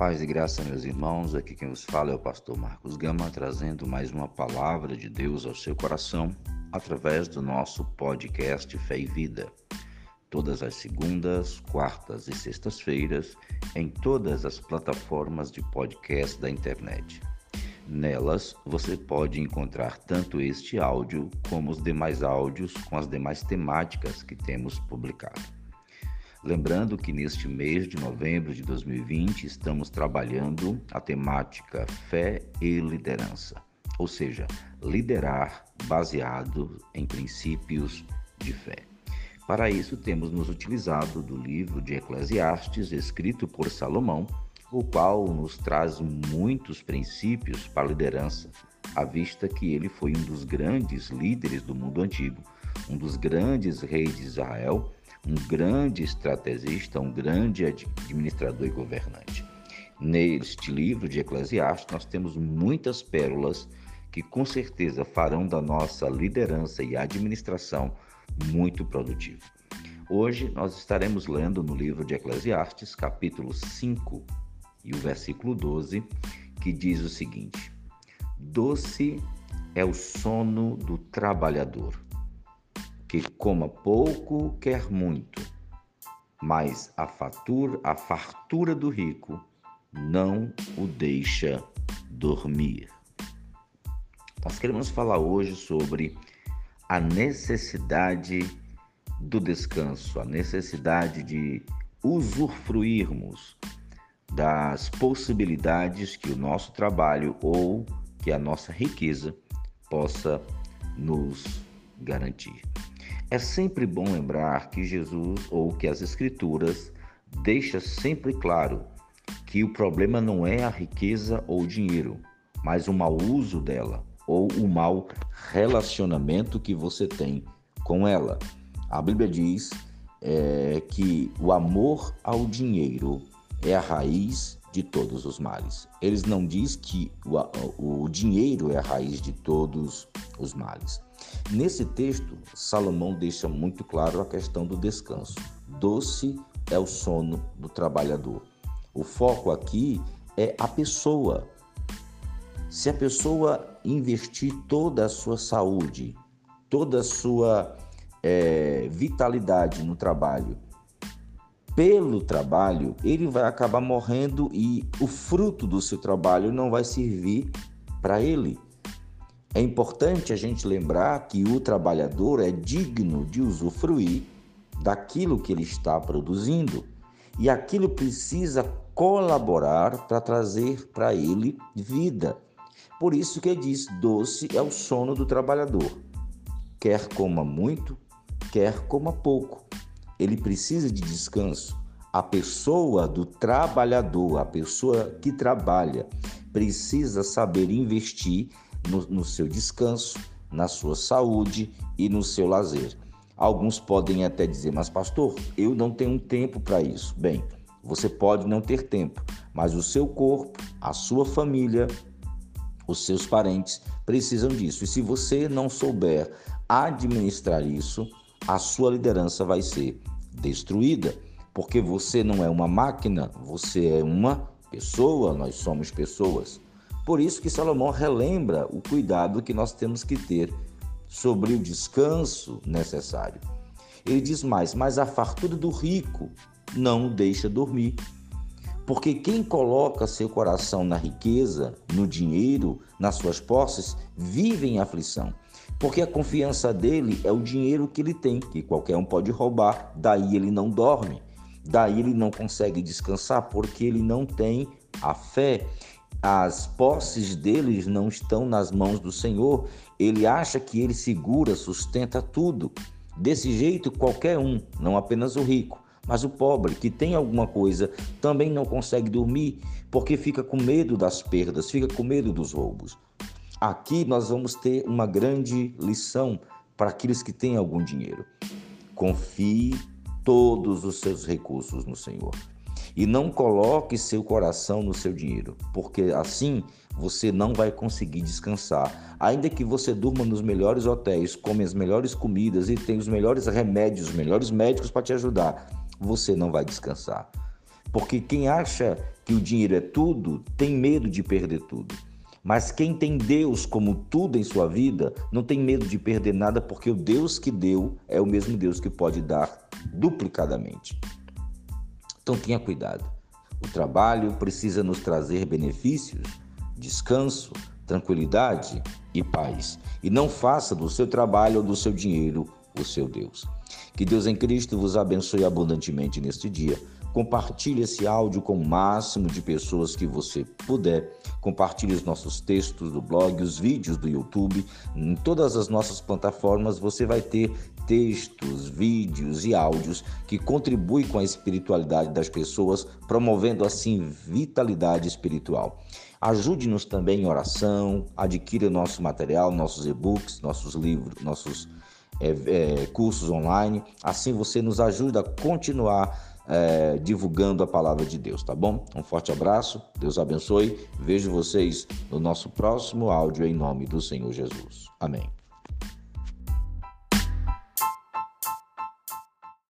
Paz e graça, meus irmãos. Aqui quem vos fala é o pastor Marcos Gama, trazendo mais uma palavra de Deus ao seu coração através do nosso podcast Fé e Vida. Todas as segundas, quartas e sextas-feiras, em todas as plataformas de podcast da internet. Nelas você pode encontrar tanto este áudio como os demais áudios com as demais temáticas que temos publicado. Lembrando que neste mês de novembro de 2020 estamos trabalhando a temática fé e liderança, ou seja, liderar baseado em princípios de fé. Para isso, temos nos utilizado do livro de Eclesiastes, escrito por Salomão, o qual nos traz muitos princípios para a liderança, à vista que ele foi um dos grandes líderes do mundo antigo, um dos grandes reis de Israel um grande estrategista, um grande administrador e governante. Neste livro de Eclesiastes, nós temos muitas pérolas que com certeza farão da nossa liderança e administração muito produtiva. Hoje nós estaremos lendo no livro de Eclesiastes, capítulo 5 e o versículo 12, que diz o seguinte: Doce é o sono do trabalhador que coma pouco quer muito, mas a, fatura, a fartura do rico não o deixa dormir. Nós queremos falar hoje sobre a necessidade do descanso, a necessidade de usufruirmos das possibilidades que o nosso trabalho ou que a nossa riqueza possa nos garantir. É sempre bom lembrar que Jesus ou que as Escrituras deixa sempre claro que o problema não é a riqueza ou o dinheiro, mas o mau uso dela ou o mau relacionamento que você tem com ela. A Bíblia diz é, que o amor ao dinheiro é a raiz de todos os males. Eles não diz que o, o dinheiro é a raiz de todos os males. Nesse texto, Salomão deixa muito claro a questão do descanso. Doce é o sono do trabalhador. O foco aqui é a pessoa. Se a pessoa investir toda a sua saúde, toda a sua é, vitalidade no trabalho, pelo trabalho, ele vai acabar morrendo e o fruto do seu trabalho não vai servir para ele. É importante a gente lembrar que o trabalhador é digno de usufruir daquilo que ele está produzindo e aquilo precisa colaborar para trazer para ele vida. Por isso que diz: doce é o sono do trabalhador. Quer coma muito, quer coma pouco. Ele precisa de descanso. A pessoa do trabalhador, a pessoa que trabalha, precisa saber investir no, no seu descanso, na sua saúde e no seu lazer. Alguns podem até dizer, mas pastor, eu não tenho tempo para isso. Bem, você pode não ter tempo, mas o seu corpo, a sua família, os seus parentes precisam disso. E se você não souber administrar isso, a sua liderança vai ser destruída, porque você não é uma máquina, você é uma pessoa, nós somos pessoas. Por isso que Salomão relembra o cuidado que nós temos que ter sobre o descanso necessário. Ele diz mais: Mas a fartura do rico não o deixa dormir. Porque quem coloca seu coração na riqueza, no dinheiro, nas suas posses, vive em aflição. Porque a confiança dele é o dinheiro que ele tem, que qualquer um pode roubar, daí ele não dorme. Daí ele não consegue descansar porque ele não tem a fé as posses deles não estão nas mãos do Senhor, ele acha que ele segura, sustenta tudo. Desse jeito, qualquer um, não apenas o rico, mas o pobre que tem alguma coisa também não consegue dormir porque fica com medo das perdas, fica com medo dos roubos. Aqui nós vamos ter uma grande lição para aqueles que têm algum dinheiro. Confie todos os seus recursos no Senhor. E não coloque seu coração no seu dinheiro, porque assim você não vai conseguir descansar. Ainda que você durma nos melhores hotéis, come as melhores comidas e tenha os melhores remédios, os melhores médicos para te ajudar, você não vai descansar. Porque quem acha que o dinheiro é tudo, tem medo de perder tudo. Mas quem tem Deus como tudo em sua vida, não tem medo de perder nada, porque o Deus que deu é o mesmo Deus que pode dar duplicadamente. Então tenha cuidado. O trabalho precisa nos trazer benefícios, descanso, tranquilidade e paz. E não faça do seu trabalho ou do seu dinheiro o seu Deus. Que Deus em Cristo vos abençoe abundantemente neste dia Compartilhe esse áudio com o máximo de pessoas que você puder. Compartilhe os nossos textos do blog, os vídeos do YouTube. Em todas as nossas plataformas você vai ter textos, vídeos e áudios que contribuem com a espiritualidade das pessoas, promovendo assim vitalidade espiritual. Ajude-nos também em oração, adquira nosso material, nossos e-books, nossos livros, nossos é, é, cursos online. Assim você nos ajuda a continuar é, divulgando a palavra de Deus, tá bom? Um forte abraço, Deus abençoe. Vejo vocês no nosso próximo áudio em nome do Senhor Jesus. Amém.